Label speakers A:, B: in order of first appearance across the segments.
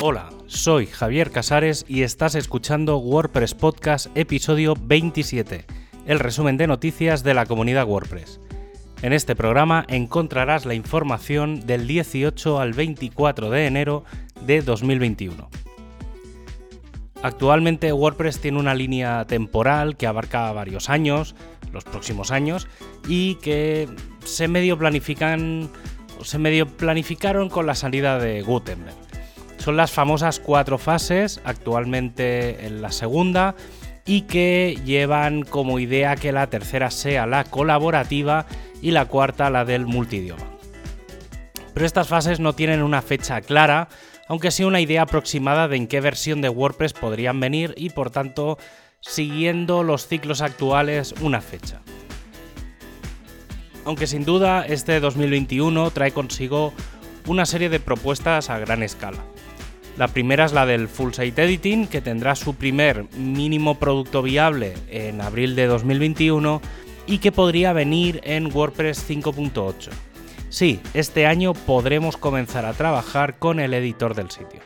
A: Hola, soy Javier Casares y estás escuchando WordPress Podcast episodio 27, el resumen de noticias de la comunidad WordPress. En este programa encontrarás la información del 18 al 24 de enero de 2021. Actualmente WordPress tiene una línea temporal que abarca varios años, los próximos años, y que se medio planifican se medio planificaron con la salida de Gutenberg. Son las famosas cuatro fases, actualmente en la segunda, y que llevan como idea que la tercera sea la colaborativa y la cuarta la del multidioma. Pero estas fases no tienen una fecha clara, aunque sí una idea aproximada de en qué versión de WordPress podrían venir y por tanto siguiendo los ciclos actuales una fecha. Aunque sin duda este 2021 trae consigo una serie de propuestas a gran escala. La primera es la del Full Site Editing, que tendrá su primer mínimo producto viable en abril de 2021 y que podría venir en WordPress 5.8. Sí, este año podremos comenzar a trabajar con el editor del sitio.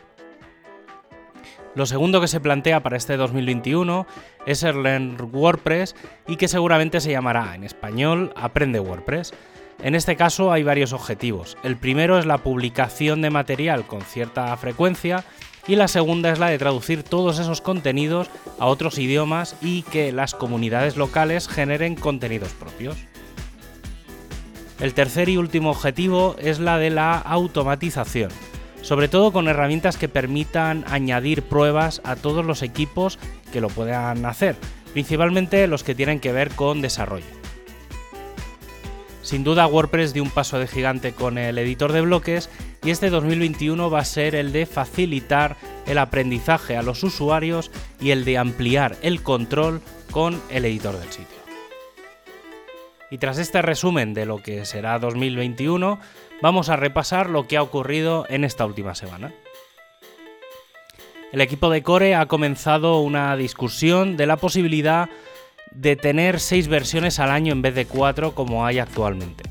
A: Lo segundo que se plantea para este 2021 es el Learn WordPress y que seguramente se llamará en español Aprende WordPress en este caso hay varios objetivos. El primero es la publicación de material con cierta frecuencia y la segunda es la de traducir todos esos contenidos a otros idiomas y que las comunidades locales generen contenidos propios. El tercer y último objetivo es la de la automatización, sobre todo con herramientas que permitan añadir pruebas a todos los equipos que lo puedan hacer, principalmente los que tienen que ver con desarrollo. Sin duda WordPress dio un paso de gigante con el editor de bloques y este 2021 va a ser el de facilitar el aprendizaje a los usuarios y el de ampliar el control con el editor del sitio. Y tras este resumen de lo que será 2021, vamos a repasar lo que ha ocurrido en esta última semana. El equipo de Core ha comenzado una discusión de la posibilidad tener seis versiones al año en vez de cuatro como hay actualmente.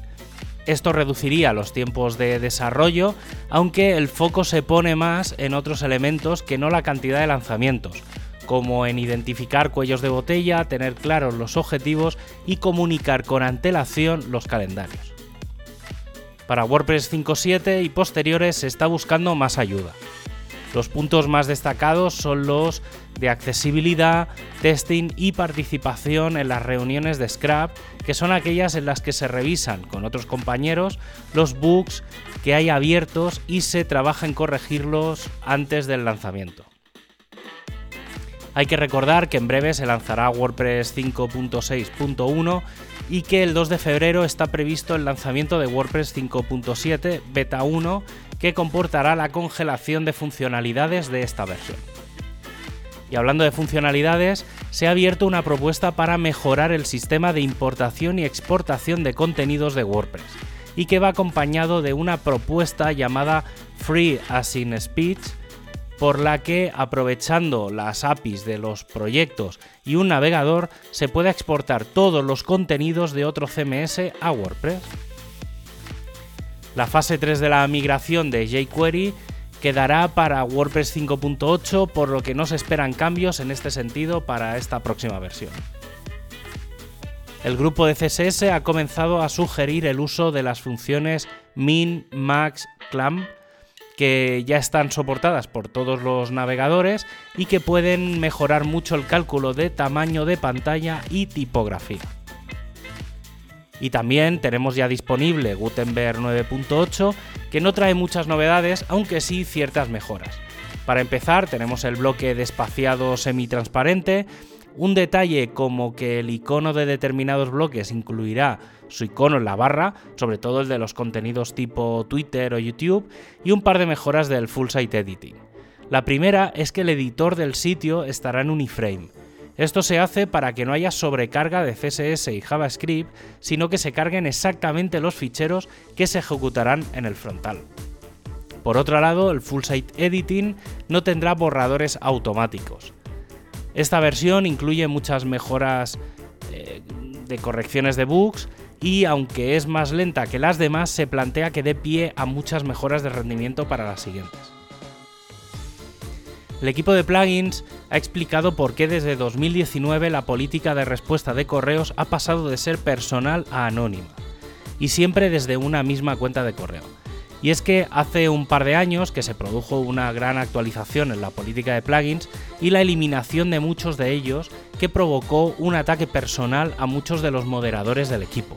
A: Esto reduciría los tiempos de desarrollo, aunque el foco se pone más en otros elementos que no la cantidad de lanzamientos, como en identificar cuellos de botella, tener claros los objetivos y comunicar con antelación los calendarios. Para WordPress 5.7 y posteriores se está buscando más ayuda. Los puntos más destacados son los de accesibilidad, testing y participación en las reuniones de Scrap, que son aquellas en las que se revisan con otros compañeros los bugs que hay abiertos y se trabaja en corregirlos antes del lanzamiento. Hay que recordar que en breve se lanzará WordPress 5.6.1 y que el 2 de febrero está previsto el lanzamiento de WordPress 5.7 Beta 1 que comportará la congelación de funcionalidades de esta versión. Y hablando de funcionalidades, se ha abierto una propuesta para mejorar el sistema de importación y exportación de contenidos de WordPress, y que va acompañado de una propuesta llamada Free As in Speech, por la que aprovechando las APIs de los proyectos y un navegador se puede exportar todos los contenidos de otro CMS a WordPress. La fase 3 de la migración de jQuery quedará para WordPress 5.8, por lo que no se esperan cambios en este sentido para esta próxima versión. El grupo de CSS ha comenzado a sugerir el uso de las funciones min, max, clamp, que ya están soportadas por todos los navegadores y que pueden mejorar mucho el cálculo de tamaño de pantalla y tipografía. Y también tenemos ya disponible Gutenberg 9.8, que no trae muchas novedades, aunque sí ciertas mejoras. Para empezar, tenemos el bloque despaciado semitransparente, un detalle como que el icono de determinados bloques incluirá su icono en la barra, sobre todo el de los contenidos tipo Twitter o YouTube, y un par de mejoras del Full Site Editing. La primera es que el editor del sitio estará en Uniframe, esto se hace para que no haya sobrecarga de CSS y JavaScript, sino que se carguen exactamente los ficheros que se ejecutarán en el frontal. Por otro lado, el Full Site Editing no tendrá borradores automáticos. Esta versión incluye muchas mejoras eh, de correcciones de bugs y aunque es más lenta que las demás, se plantea que dé pie a muchas mejoras de rendimiento para las siguientes. El equipo de plugins ha explicado por qué desde 2019 la política de respuesta de correos ha pasado de ser personal a anónima, y siempre desde una misma cuenta de correo. Y es que hace un par de años que se produjo una gran actualización en la política de plugins y la eliminación de muchos de ellos que provocó un ataque personal a muchos de los moderadores del equipo.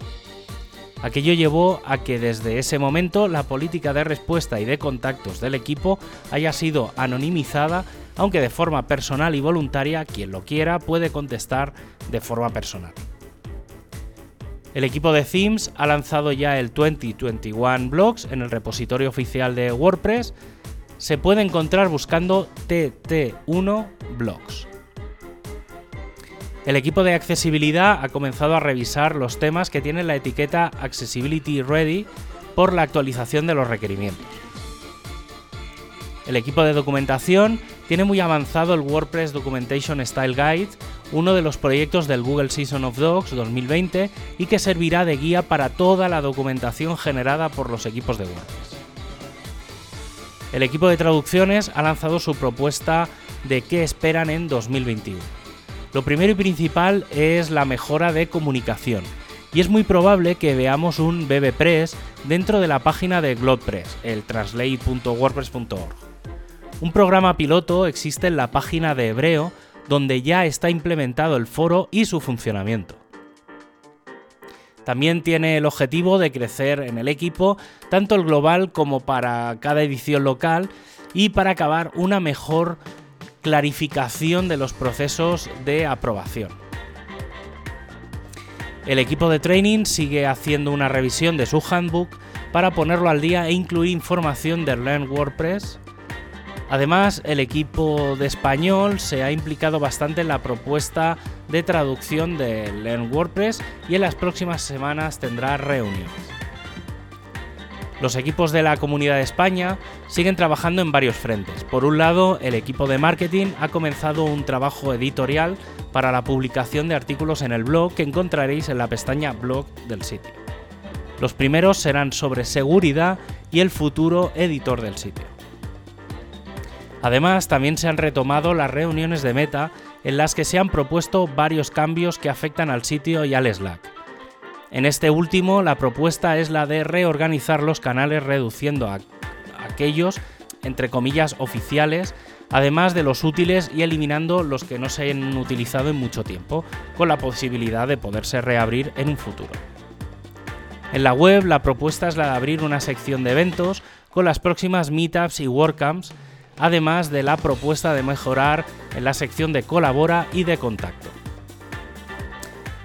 A: Aquello llevó a que desde ese momento la política de respuesta y de contactos del equipo haya sido anonimizada, aunque de forma personal y voluntaria quien lo quiera puede contestar de forma personal. El equipo de Themes ha lanzado ya el 2021 Blogs en el repositorio oficial de WordPress. Se puede encontrar buscando TT1 Blogs. El equipo de accesibilidad ha comenzado a revisar los temas que tienen la etiqueta Accessibility Ready por la actualización de los requerimientos. El equipo de documentación tiene muy avanzado el WordPress Documentation Style Guide, uno de los proyectos del Google Season of Docs 2020 y que servirá de guía para toda la documentación generada por los equipos de WordPress. El equipo de traducciones ha lanzado su propuesta de qué esperan en 2021. Lo primero y principal es la mejora de comunicación, y es muy probable que veamos un BBPress dentro de la página de GlobePress, el translate.wordpress.org. Un programa piloto existe en la página de Hebreo donde ya está implementado el foro y su funcionamiento. También tiene el objetivo de crecer en el equipo, tanto el global como para cada edición local, y para acabar una mejor clarificación de los procesos de aprobación. El equipo de training sigue haciendo una revisión de su handbook para ponerlo al día e incluir información de Learn WordPress Además, el equipo de español se ha implicado bastante en la propuesta de traducción de Learn WordPress y en las próximas semanas tendrá reuniones. Los equipos de la Comunidad de España siguen trabajando en varios frentes. Por un lado, el equipo de marketing ha comenzado un trabajo editorial para la publicación de artículos en el blog que encontraréis en la pestaña blog del sitio. Los primeros serán sobre seguridad y el futuro editor del sitio. Además, también se han retomado las reuniones de meta en las que se han propuesto varios cambios que afectan al sitio y al Slack. En este último, la propuesta es la de reorganizar los canales reduciendo a aquellos, entre comillas, oficiales, además de los útiles y eliminando los que no se han utilizado en mucho tiempo, con la posibilidad de poderse reabrir en un futuro. En la web, la propuesta es la de abrir una sección de eventos con las próximas meetups y WordCamps además de la propuesta de mejorar en la sección de colabora y de contacto.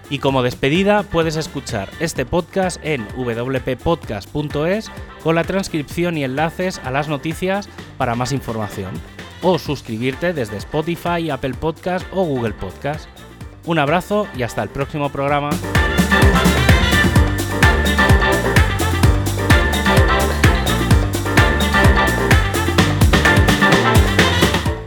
A: Y como despedida puedes escuchar este podcast en wppodcast.es con la transcripción y enlaces a las noticias para más información. O suscribirte desde Spotify, Apple Podcast o Google Podcast. Un abrazo y hasta el próximo programa.